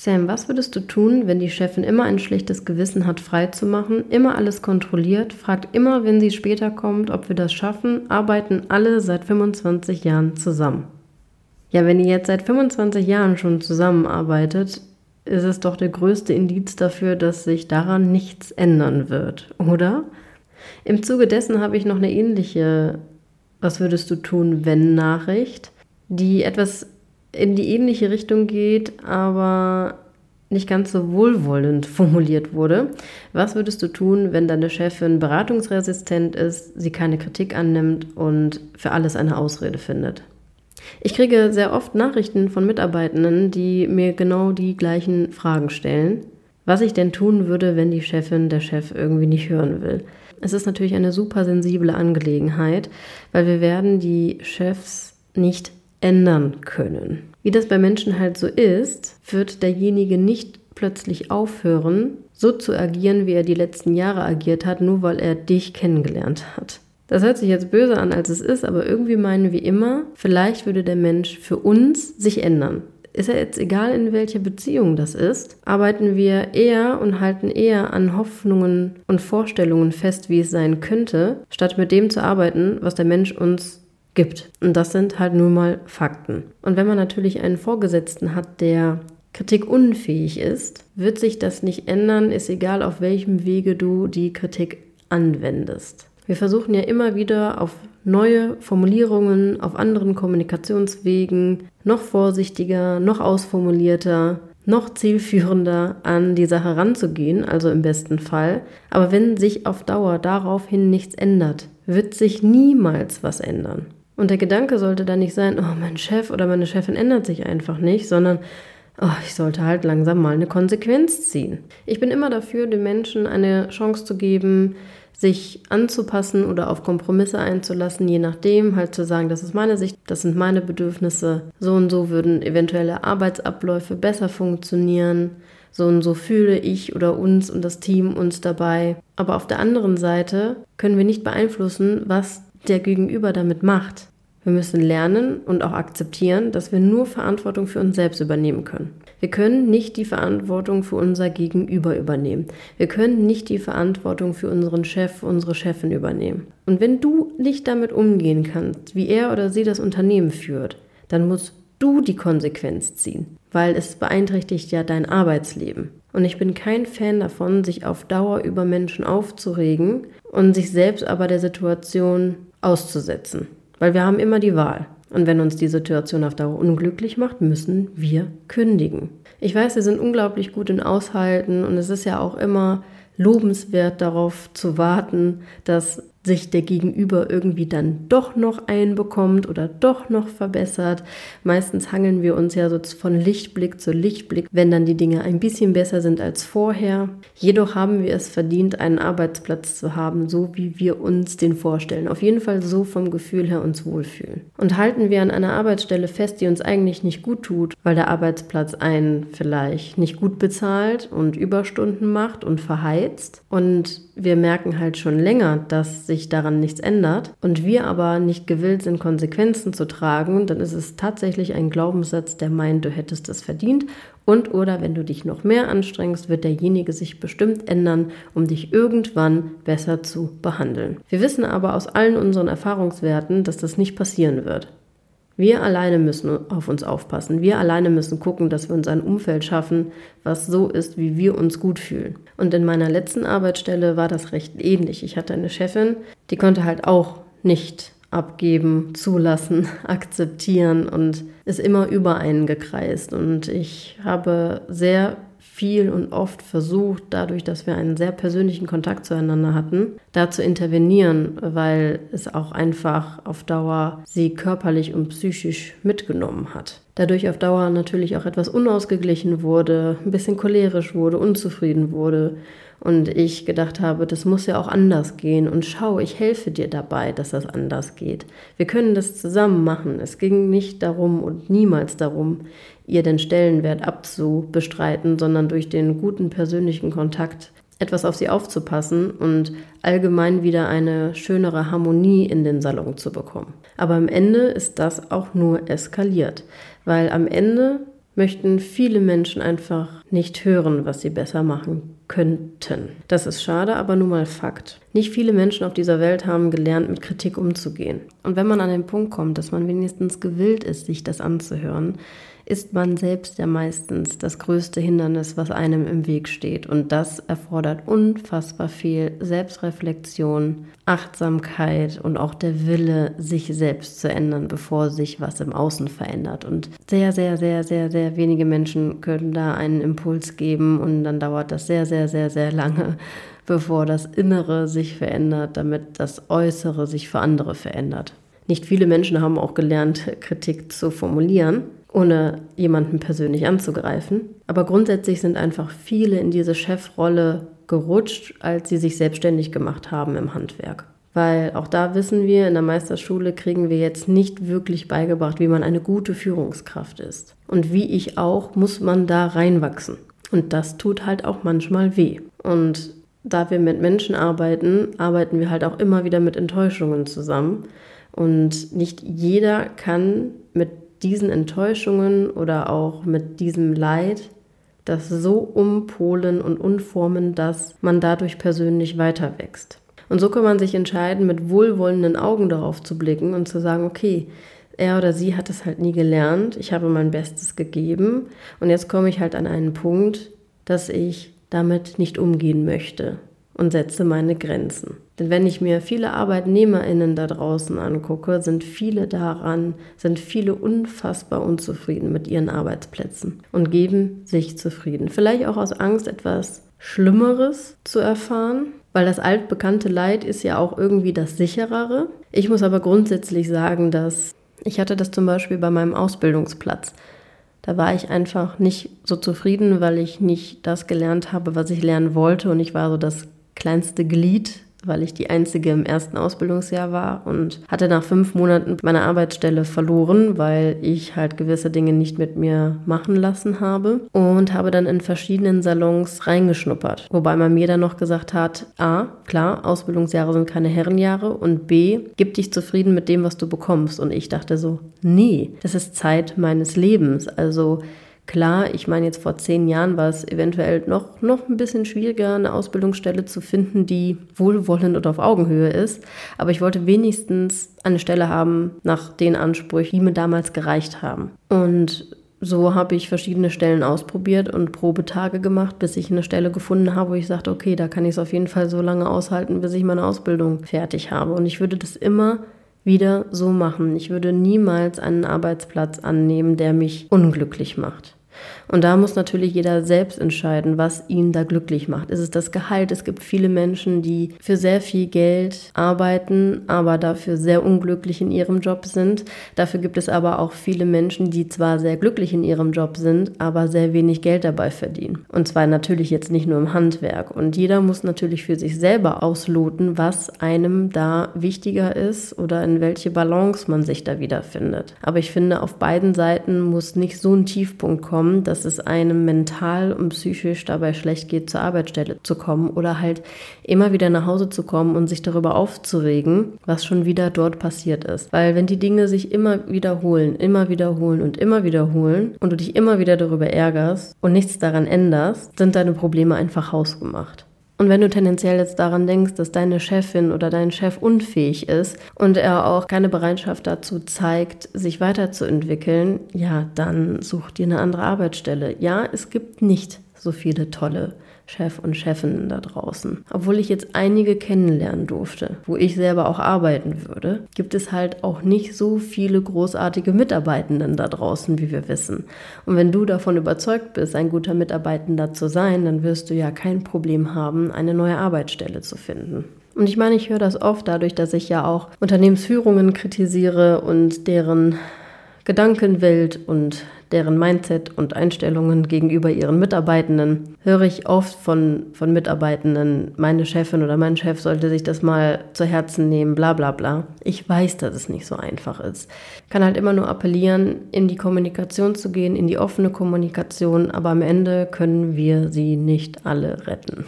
Sam, was würdest du tun, wenn die Chefin immer ein schlechtes Gewissen hat, frei zu machen, immer alles kontrolliert, fragt immer, wenn sie später kommt, ob wir das schaffen, arbeiten alle seit 25 Jahren zusammen? Ja, wenn ihr jetzt seit 25 Jahren schon zusammenarbeitet, ist es doch der größte Indiz dafür, dass sich daran nichts ändern wird, oder? Im Zuge dessen habe ich noch eine ähnliche Was würdest du tun, wenn Nachricht, die etwas in die ähnliche Richtung geht, aber nicht ganz so wohlwollend formuliert wurde. Was würdest du tun, wenn deine Chefin beratungsresistent ist, sie keine Kritik annimmt und für alles eine Ausrede findet? Ich kriege sehr oft Nachrichten von Mitarbeitenden, die mir genau die gleichen Fragen stellen. Was ich denn tun würde, wenn die Chefin der Chef irgendwie nicht hören will. Es ist natürlich eine super sensible Angelegenheit, weil wir werden die Chefs nicht ändern können. Wie das bei Menschen halt so ist, wird derjenige nicht plötzlich aufhören, so zu agieren, wie er die letzten Jahre agiert hat, nur weil er dich kennengelernt hat. Das hört sich jetzt böse an, als es ist, aber irgendwie meinen wir immer, vielleicht würde der Mensch für uns sich ändern. Ist ja jetzt egal, in welcher Beziehung das ist, arbeiten wir eher und halten eher an Hoffnungen und Vorstellungen fest, wie es sein könnte, statt mit dem zu arbeiten, was der Mensch uns gibt. Und das sind halt nur mal Fakten. Und wenn man natürlich einen Vorgesetzten hat, der kritikunfähig ist, wird sich das nicht ändern, ist egal, auf welchem Wege du die Kritik anwendest. Wir versuchen ja immer wieder auf neue Formulierungen, auf anderen Kommunikationswegen, noch vorsichtiger, noch ausformulierter, noch zielführender an die Sache ranzugehen, also im besten Fall. Aber wenn sich auf Dauer daraufhin nichts ändert, wird sich niemals was ändern. Und der Gedanke sollte dann nicht sein, oh, mein Chef oder meine Chefin ändert sich einfach nicht, sondern oh, ich sollte halt langsam mal eine Konsequenz ziehen. Ich bin immer dafür, den Menschen eine Chance zu geben, sich anzupassen oder auf Kompromisse einzulassen, je nachdem, halt zu sagen, das ist meine Sicht, das sind meine Bedürfnisse, so und so würden eventuelle Arbeitsabläufe besser funktionieren, so und so fühle ich oder uns und das Team uns dabei. Aber auf der anderen Seite können wir nicht beeinflussen, was der Gegenüber damit macht. Wir müssen lernen und auch akzeptieren, dass wir nur Verantwortung für uns selbst übernehmen können. Wir können nicht die Verantwortung für unser Gegenüber übernehmen. Wir können nicht die Verantwortung für unseren Chef, unsere Chefin übernehmen. Und wenn du nicht damit umgehen kannst, wie er oder sie das Unternehmen führt, dann musst du die Konsequenz ziehen, weil es beeinträchtigt ja dein Arbeitsleben. Und ich bin kein Fan davon, sich auf Dauer über Menschen aufzuregen und sich selbst aber der Situation auszusetzen. Weil wir haben immer die Wahl. Und wenn uns die Situation auf Dauer unglücklich macht, müssen wir kündigen. Ich weiß, wir sind unglaublich gut in Aushalten und es ist ja auch immer lobenswert darauf zu warten, dass sich der Gegenüber irgendwie dann doch noch einbekommt oder doch noch verbessert. Meistens hangeln wir uns ja so von Lichtblick zu Lichtblick, wenn dann die Dinge ein bisschen besser sind als vorher. Jedoch haben wir es verdient, einen Arbeitsplatz zu haben, so wie wir uns den vorstellen. Auf jeden Fall so vom Gefühl her uns wohlfühlen. Und halten wir an einer Arbeitsstelle fest, die uns eigentlich nicht gut tut, weil der Arbeitsplatz einen vielleicht nicht gut bezahlt und Überstunden macht und verheizt und wir merken halt schon länger, dass sich daran nichts ändert und wir aber nicht gewillt sind, Konsequenzen zu tragen, dann ist es tatsächlich ein Glaubenssatz, der meint, du hättest es verdient und oder wenn du dich noch mehr anstrengst, wird derjenige sich bestimmt ändern, um dich irgendwann besser zu behandeln. Wir wissen aber aus allen unseren Erfahrungswerten, dass das nicht passieren wird. Wir alleine müssen auf uns aufpassen. Wir alleine müssen gucken, dass wir uns ein Umfeld schaffen, was so ist, wie wir uns gut fühlen. Und in meiner letzten Arbeitsstelle war das recht ähnlich. Ich hatte eine Chefin, die konnte halt auch nicht abgeben, zulassen, akzeptieren und ist immer über einen gekreist. Und ich habe sehr viel und oft versucht, dadurch, dass wir einen sehr persönlichen Kontakt zueinander hatten, da zu intervenieren, weil es auch einfach auf Dauer sie körperlich und psychisch mitgenommen hat. Dadurch auf Dauer natürlich auch etwas unausgeglichen wurde, ein bisschen cholerisch wurde, unzufrieden wurde und ich gedacht habe, das muss ja auch anders gehen. Und schau, ich helfe dir dabei, dass das anders geht. Wir können das zusammen machen. Es ging nicht darum und niemals darum, ihr den Stellenwert abzubestreiten, sondern durch den guten persönlichen Kontakt etwas auf sie aufzupassen und allgemein wieder eine schönere Harmonie in den Salon zu bekommen. Aber am Ende ist das auch nur eskaliert, weil am Ende möchten viele Menschen einfach nicht hören, was sie besser machen könnten. Das ist schade, aber nun mal Fakt. Nicht viele Menschen auf dieser Welt haben gelernt, mit Kritik umzugehen. Und wenn man an den Punkt kommt, dass man wenigstens gewillt ist, sich das anzuhören, ist man selbst ja meistens das größte Hindernis, was einem im Weg steht. Und das erfordert unfassbar viel Selbstreflexion, Achtsamkeit und auch der Wille, sich selbst zu ändern, bevor sich was im Außen verändert. Und sehr, sehr, sehr, sehr, sehr wenige Menschen können da einen Impuls geben und dann dauert das sehr, sehr, sehr, sehr lange, bevor das Innere sich verändert, damit das Äußere sich für andere verändert. Nicht viele Menschen haben auch gelernt, Kritik zu formulieren ohne jemanden persönlich anzugreifen. Aber grundsätzlich sind einfach viele in diese Chefrolle gerutscht, als sie sich selbstständig gemacht haben im Handwerk. Weil auch da wissen wir, in der Meisterschule kriegen wir jetzt nicht wirklich beigebracht, wie man eine gute Führungskraft ist. Und wie ich auch, muss man da reinwachsen. Und das tut halt auch manchmal weh. Und da wir mit Menschen arbeiten, arbeiten wir halt auch immer wieder mit Enttäuschungen zusammen. Und nicht jeder kann mit diesen Enttäuschungen oder auch mit diesem Leid das so umpolen und umformen, dass man dadurch persönlich weiter wächst. Und so kann man sich entscheiden, mit wohlwollenden Augen darauf zu blicken und zu sagen, okay, er oder sie hat es halt nie gelernt, ich habe mein Bestes gegeben und jetzt komme ich halt an einen Punkt, dass ich damit nicht umgehen möchte und setze meine Grenzen. Denn wenn ich mir viele ArbeitnehmerInnen da draußen angucke, sind viele daran, sind viele unfassbar unzufrieden mit ihren Arbeitsplätzen und geben sich zufrieden. Vielleicht auch aus Angst, etwas Schlimmeres zu erfahren, weil das altbekannte Leid ist ja auch irgendwie das sicherere. Ich muss aber grundsätzlich sagen, dass ich hatte das zum Beispiel bei meinem Ausbildungsplatz. Da war ich einfach nicht so zufrieden, weil ich nicht das gelernt habe, was ich lernen wollte und ich war so das kleinste Glied weil ich die einzige im ersten Ausbildungsjahr war und hatte nach fünf Monaten meine Arbeitsstelle verloren, weil ich halt gewisse Dinge nicht mit mir machen lassen habe und habe dann in verschiedenen Salons reingeschnuppert. Wobei man mir dann noch gesagt hat, A, klar, Ausbildungsjahre sind keine Herrenjahre und B, gib dich zufrieden mit dem, was du bekommst. Und ich dachte so, nee, das ist Zeit meines Lebens. Also Klar, ich meine, jetzt vor zehn Jahren war es eventuell noch, noch ein bisschen schwieriger, eine Ausbildungsstelle zu finden, die wohlwollend und auf Augenhöhe ist. Aber ich wollte wenigstens eine Stelle haben nach den Ansprüchen, die mir damals gereicht haben. Und so habe ich verschiedene Stellen ausprobiert und Probetage gemacht, bis ich eine Stelle gefunden habe, wo ich sagte, okay, da kann ich es auf jeden Fall so lange aushalten, bis ich meine Ausbildung fertig habe. Und ich würde das immer wieder so machen. Ich würde niemals einen Arbeitsplatz annehmen, der mich unglücklich macht. Und da muss natürlich jeder selbst entscheiden, was ihn da glücklich macht. Ist es das Gehalt? Es gibt viele Menschen, die für sehr viel Geld arbeiten, aber dafür sehr unglücklich in ihrem Job sind. Dafür gibt es aber auch viele Menschen, die zwar sehr glücklich in ihrem Job sind, aber sehr wenig Geld dabei verdienen. Und zwar natürlich jetzt nicht nur im Handwerk. Und jeder muss natürlich für sich selber ausloten, was einem da wichtiger ist oder in welche Balance man sich da wiederfindet. Aber ich finde, auf beiden Seiten muss nicht so ein Tiefpunkt kommen, dass dass es einem mental und psychisch dabei schlecht geht, zur Arbeitsstelle zu kommen oder halt immer wieder nach Hause zu kommen und sich darüber aufzuregen, was schon wieder dort passiert ist. Weil wenn die Dinge sich immer wiederholen, immer wiederholen und immer wiederholen und du dich immer wieder darüber ärgerst und nichts daran änderst, sind deine Probleme einfach hausgemacht. Und wenn du tendenziell jetzt daran denkst, dass deine Chefin oder dein Chef unfähig ist und er auch keine Bereitschaft dazu zeigt, sich weiterzuentwickeln, ja, dann such dir eine andere Arbeitsstelle. Ja, es gibt nicht so viele tolle Chef und Chefinnen da draußen. Obwohl ich jetzt einige kennenlernen durfte, wo ich selber auch arbeiten würde, gibt es halt auch nicht so viele großartige Mitarbeitenden da draußen, wie wir wissen. Und wenn du davon überzeugt bist, ein guter Mitarbeitender zu sein, dann wirst du ja kein Problem haben, eine neue Arbeitsstelle zu finden. Und ich meine, ich höre das oft dadurch, dass ich ja auch Unternehmensführungen kritisiere und deren Gedankenwelt und deren Mindset und Einstellungen gegenüber ihren Mitarbeitenden, höre ich oft von, von Mitarbeitenden, meine Chefin oder mein Chef sollte sich das mal zu Herzen nehmen, bla bla bla. Ich weiß, dass es nicht so einfach ist. Ich kann halt immer nur appellieren, in die Kommunikation zu gehen, in die offene Kommunikation, aber am Ende können wir sie nicht alle retten.